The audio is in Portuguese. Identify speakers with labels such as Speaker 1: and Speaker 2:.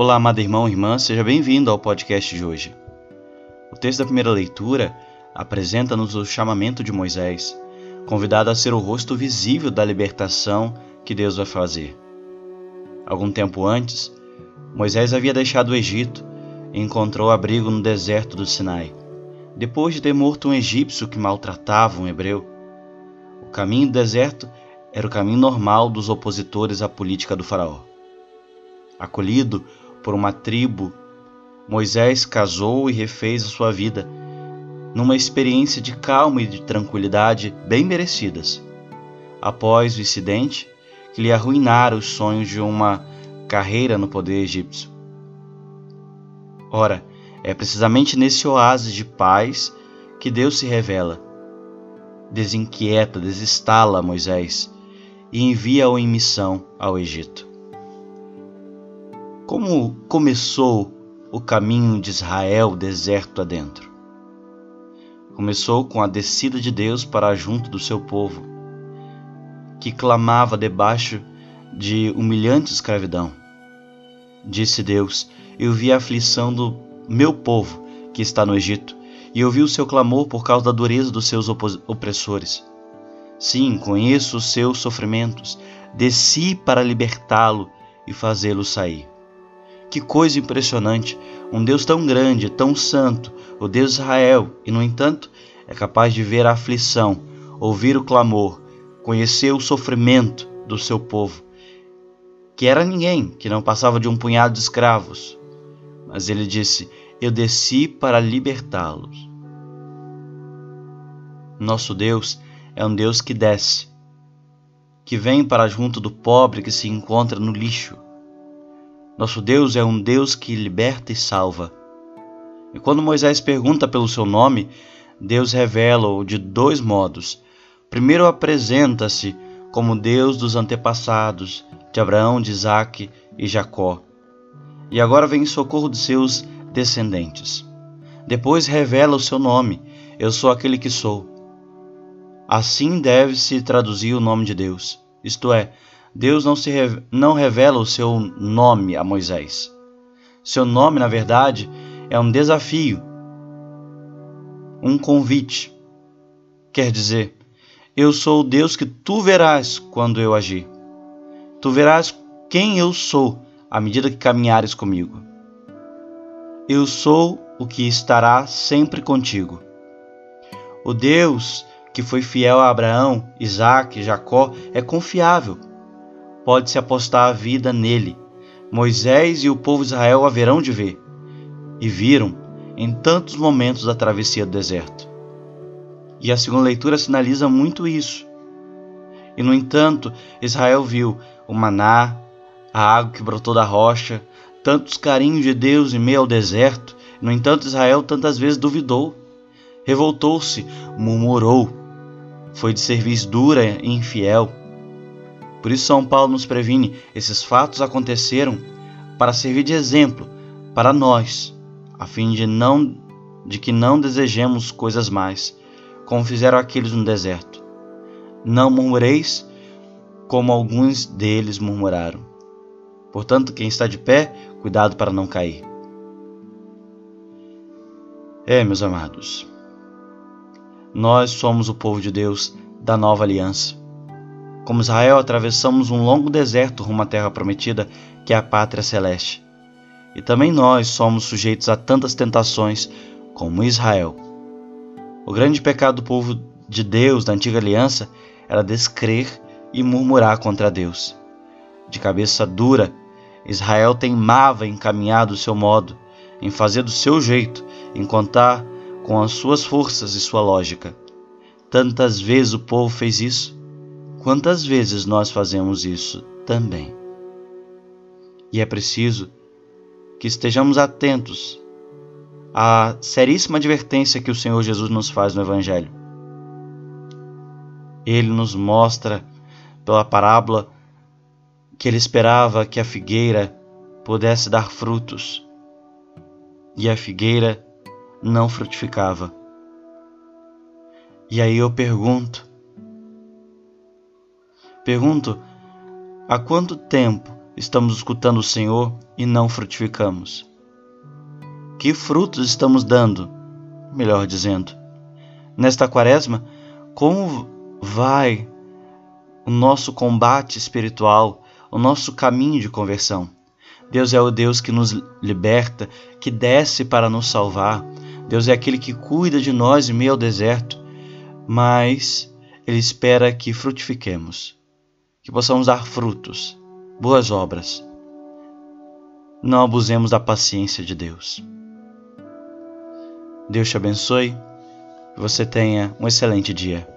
Speaker 1: Olá, amado irmão e irmã, seja bem-vindo ao podcast de hoje. O texto da primeira leitura apresenta-nos o chamamento de Moisés, convidado a ser o rosto visível da libertação que Deus vai fazer. Algum tempo antes, Moisés havia deixado o Egito e encontrou abrigo no deserto do Sinai, depois de ter morto um egípcio que maltratava um hebreu. O caminho do deserto era o caminho normal dos opositores à política do Faraó. Acolhido por uma tribo, Moisés casou e refez a sua vida numa experiência de calma e de tranquilidade bem merecidas. Após o incidente que lhe arruinara os sonhos de uma carreira no poder egípcio. Ora, é precisamente nesse oásis de paz que Deus se revela. Desinquieta, desestala Moisés e envia-o em missão ao Egito. Como começou o caminho de Israel deserto adentro? Começou com a descida de Deus para junto do seu povo, que clamava debaixo de humilhante escravidão. Disse Deus: Eu vi a aflição do meu povo que está no Egito, e ouvi o seu clamor por causa da dureza dos seus opressores. Sim, conheço os seus sofrimentos, desci para libertá-lo e fazê-lo sair. Que coisa impressionante! Um Deus tão grande, tão santo, o Deus de Israel, e no entanto é capaz de ver a aflição, ouvir o clamor, conhecer o sofrimento do seu povo, que era ninguém, que não passava de um punhado de escravos. Mas ele disse: Eu desci para libertá-los. Nosso Deus é um Deus que desce, que vem para junto do pobre que se encontra no lixo nosso Deus é um Deus que liberta e salva. E quando Moisés pergunta pelo seu nome, Deus revela-o de dois modos. Primeiro apresenta-se como Deus dos antepassados, de Abraão, de Isaque e Jacó. E agora vem em socorro de seus descendentes. Depois revela o seu nome: Eu sou aquele que sou. Assim deve-se traduzir o nome de Deus, isto é, Deus não, se, não revela o seu nome a Moisés. Seu nome, na verdade, é um desafio, um convite. Quer dizer, eu sou o Deus que tu verás quando eu agir. Tu verás quem eu sou à medida que caminhares comigo. Eu sou o que estará sempre contigo. O Deus que foi fiel a Abraão, e Jacó é confiável pode-se apostar a vida nele. Moisés e o povo de Israel haverão de ver. E viram em tantos momentos da travessia do deserto. E a segunda leitura sinaliza muito isso. E no entanto, Israel viu o maná, a água que brotou da rocha, tantos carinhos de Deus em meio ao deserto. No entanto, Israel tantas vezes duvidou, revoltou-se, murmurou, foi de serviço dura e infiel. Por isso, São Paulo nos previne: esses fatos aconteceram para servir de exemplo para nós, a fim de, não, de que não desejemos coisas mais, como fizeram aqueles no deserto. Não murmureis, como alguns deles murmuraram. Portanto, quem está de pé, cuidado para não cair. É, meus amados, nós somos o povo de Deus da nova aliança. Como Israel, atravessamos um longo deserto rumo à terra prometida, que é a pátria celeste. E também nós somos sujeitos a tantas tentações como Israel. O grande pecado do povo de Deus da antiga aliança era descrer e murmurar contra Deus. De cabeça dura, Israel teimava em caminhar do seu modo, em fazer do seu jeito, em contar com as suas forças e sua lógica. Tantas vezes o povo fez isso, Quantas vezes nós fazemos isso também? E é preciso que estejamos atentos à seríssima advertência que o Senhor Jesus nos faz no Evangelho. Ele nos mostra pela parábola que ele esperava que a figueira pudesse dar frutos e a figueira não frutificava. E aí eu pergunto: Pergunto: há quanto tempo estamos escutando o Senhor e não frutificamos? Que frutos estamos dando? Melhor dizendo, nesta quaresma, como vai o nosso combate espiritual, o nosso caminho de conversão? Deus é o Deus que nos liberta, que desce para nos salvar. Deus é aquele que cuida de nós em meio ao deserto, mas Ele espera que frutifiquemos, que possamos dar frutos, boas obras. Não abusemos da paciência de Deus. Deus te abençoe e você tenha um excelente dia.